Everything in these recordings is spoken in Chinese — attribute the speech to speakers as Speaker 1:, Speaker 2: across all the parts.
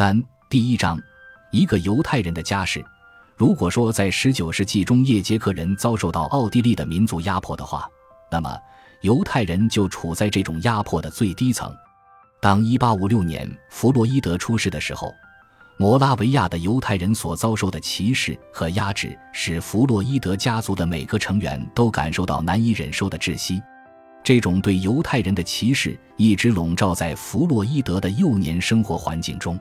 Speaker 1: 三第一章，一个犹太人的家世。如果说在十九世纪中叶捷克人遭受到奥地利的民族压迫的话，那么犹太人就处在这种压迫的最低层。当一八五六年弗洛伊德出世的时候，摩拉维亚的犹太人所遭受的歧视和压制，使弗洛伊德家族的每个成员都感受到难以忍受的窒息。这种对犹太人的歧视一直笼罩在弗洛伊德的幼年生活环境中。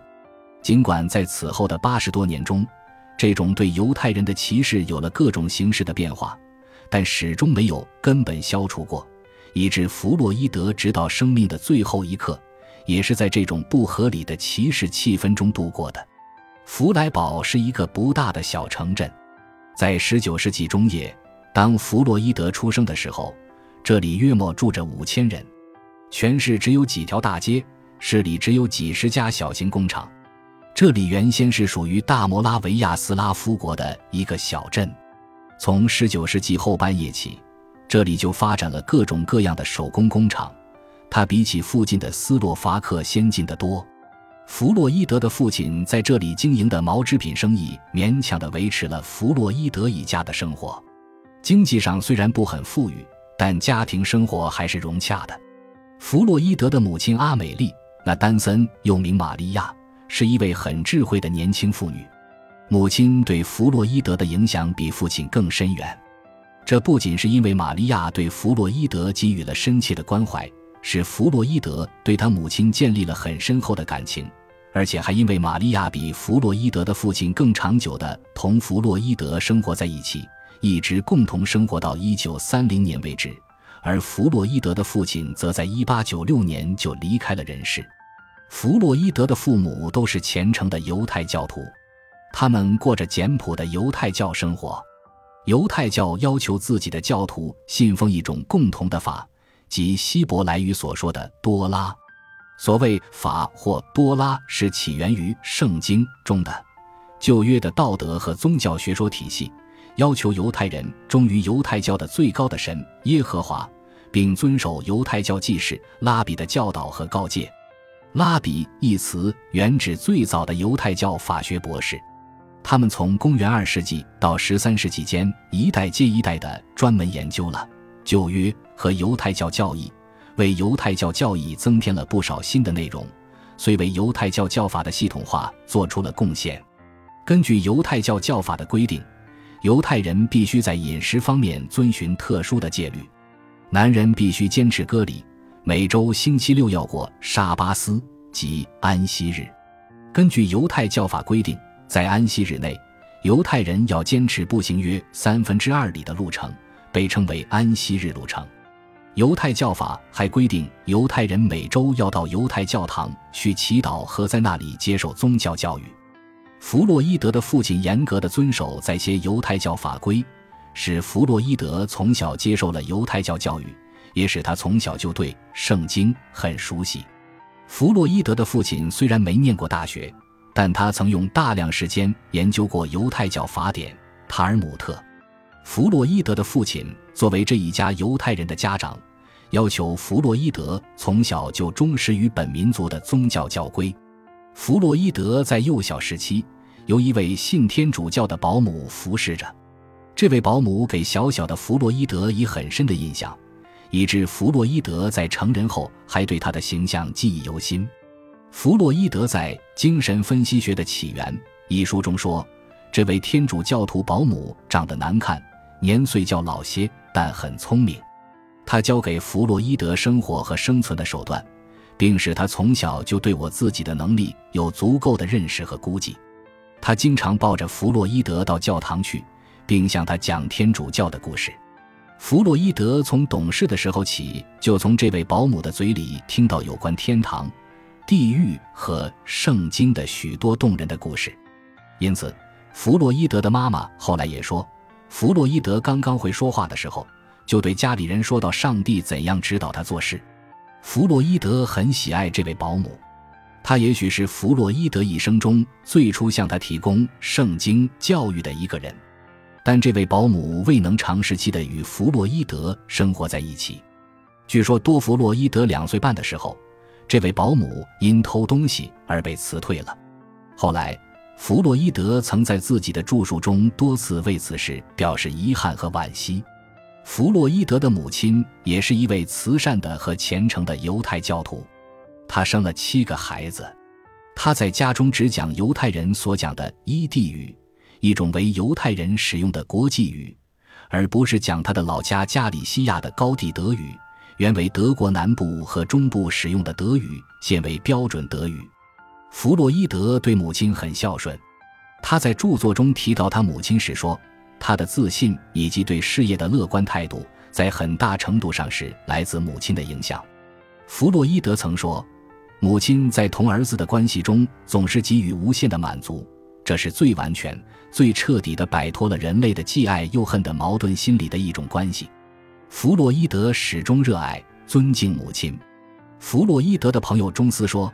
Speaker 1: 尽管在此后的八十多年中，这种对犹太人的歧视有了各种形式的变化，但始终没有根本消除过，以致弗洛伊德直到生命的最后一刻，也是在这种不合理的歧视气氛中度过的。弗莱堡是一个不大的小城镇，在十九世纪中叶，当弗洛伊德出生的时候，这里约莫住着五千人，全市只有几条大街，市里只有几十家小型工厂。这里原先是属于大摩拉维亚斯拉夫国的一个小镇，从19世纪后半叶起，这里就发展了各种各样的手工工厂。它比起附近的斯洛伐克先进的多。弗洛伊德的父亲在这里经营的毛织品生意，勉强地维持了弗洛伊德一家的生活。经济上虽然不很富裕，但家庭生活还是融洽的。弗洛伊德的母亲阿美丽，那丹森又名玛利亚。是一位很智慧的年轻妇女，母亲对弗洛伊德的影响比父亲更深远。这不仅是因为玛利亚对弗洛伊德给予了深切的关怀，使弗洛伊德对他母亲建立了很深厚的感情，而且还因为玛利亚比弗洛伊德的父亲更长久的同弗洛伊德生活在一起，一直共同生活到一九三零年为止，而弗洛伊德的父亲则在一八九六年就离开了人世。弗洛伊德的父母都是虔诚的犹太教徒，他们过着简朴的犹太教生活。犹太教要求自己的教徒信奉一种共同的法，即希伯来语所说的多拉。所谓法或多拉，是起源于圣经中的旧约的道德和宗教学说体系，要求犹太人忠于犹太教的最高的神耶和华，并遵守犹太教祭司拉比的教导和告诫。拉比一词原指最早的犹太教法学博士，他们从公元二世纪到十三世纪间，一代接一代的专门研究了旧约和犹太教教义，为犹太教教义增添了不少新的内容，虽为犹太教教法的系统化做出了贡献。根据犹太教教法的规定，犹太人必须在饮食方面遵循特殊的戒律，男人必须坚持割礼。每周星期六要过沙巴斯即安息日。根据犹太教法规定，在安息日内，犹太人要坚持步行约三分之二里的路程，被称为安息日路程。犹太教法还规定，犹太人每周要到犹太教堂去祈祷和在那里接受宗教教育。弗洛伊德的父亲严格的遵守在些犹太教法规，使弗洛伊德从小接受了犹太教教育。也使他从小就对圣经很熟悉。弗洛伊德的父亲虽然没念过大学，但他曾用大量时间研究过犹太教法典《塔尔姆特》。弗洛伊德的父亲作为这一家犹太人的家长，要求弗洛伊德从小就忠实于本民族的宗教教规。弗洛伊德在幼小时期由一位信天主教的保姆服侍着，这位保姆给小小的弗洛伊德以很深的印象。以致弗洛伊德在成人后还对他的形象记忆犹新。弗洛伊德在《精神分析学的起源》一书中说：“这位天主教徒保姆长得难看，年岁较老些，但很聪明。他教给弗洛伊德生活和生存的手段，并使他从小就对我自己的能力有足够的认识和估计。他经常抱着弗洛伊德到教堂去，并向他讲天主教的故事。”弗洛伊德从懂事的时候起，就从这位保姆的嘴里听到有关天堂、地狱和圣经的许多动人的故事。因此，弗洛伊德的妈妈后来也说，弗洛伊德刚刚会说话的时候，就对家里人说到上帝怎样指导他做事。弗洛伊德很喜爱这位保姆，他也许是弗洛伊德一生中最初向他提供圣经教育的一个人。但这位保姆未能长时期的与弗洛伊德生活在一起。据说多弗洛伊德两岁半的时候，这位保姆因偷东西而被辞退了。后来，弗洛伊德曾在自己的著述中多次为此事表示遗憾和惋惜。弗洛伊德的母亲也是一位慈善的和虔诚的犹太教徒，她生了七个孩子。她在家中只讲犹太人所讲的伊地语，一种为犹太人使用的国际语，而不是讲他的老家加里西亚的高地德语，原为德国南部和中部使用的德语，现为标准德语。弗洛伊德对母亲很孝顺，他在著作中提到他母亲时说：“他的自信以及对事业的乐观态度，在很大程度上是来自母亲的影响。”弗洛伊德曾说：“母亲在同儿子的关系中总是给予无限的满足，这是最完全、最彻底的摆脱了人类的既爱又恨的矛盾心理的一种关系。”弗洛伊德始终热爱、尊敬母亲。弗洛伊德的朋友中斯说。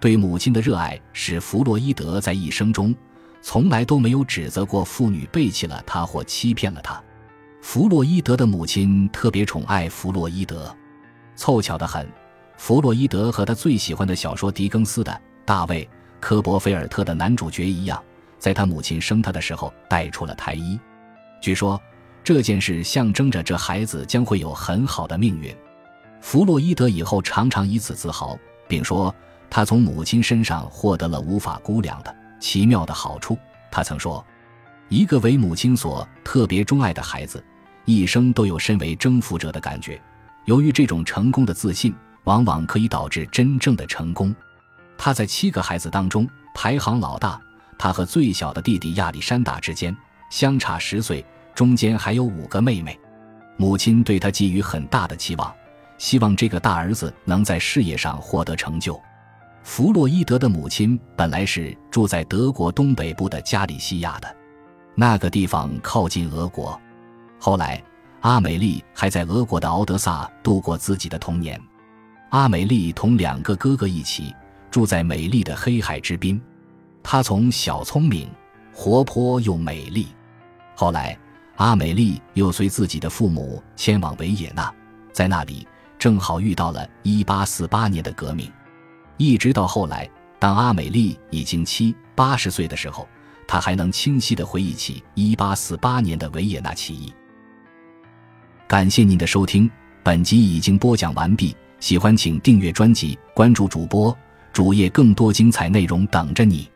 Speaker 1: 对母亲的热爱使弗洛伊德在一生中从来都没有指责过妇女背弃了他或欺骗了他。弗洛伊德的母亲特别宠爱弗洛伊德，凑巧得很，弗洛伊德和他最喜欢的小说狄更斯的《大卫·科伯菲尔特》的男主角一样，在他母亲生他的时候带出了胎衣。据说这件事象征着这孩子将会有很好的命运。弗洛伊德以后常常以此自豪，并说。他从母亲身上获得了无法估量的奇妙的好处。他曾说：“一个为母亲所特别钟爱的孩子，一生都有身为征服者的感觉。由于这种成功的自信，往往可以导致真正的成功。”他在七个孩子当中排行老大，他和最小的弟弟亚历山大之间相差十岁，中间还有五个妹妹。母亲对他寄予很大的期望，希望这个大儿子能在事业上获得成就。弗洛伊德的母亲本来是住在德国东北部的加里西亚的，那个地方靠近俄国。后来，阿美丽还在俄国的敖德萨度过自己的童年。阿美丽同两个哥哥一起住在美丽的黑海之滨。她从小聪明、活泼又美丽。后来，阿美丽又随自己的父母迁往维也纳，在那里正好遇到了1848年的革命。一直到后来，当阿美丽已经七八十岁的时候，她还能清晰地回忆起一八四八年的维也纳起义。感谢您的收听，本集已经播讲完毕。喜欢请订阅专辑，关注主播主页，更多精彩内容等着你。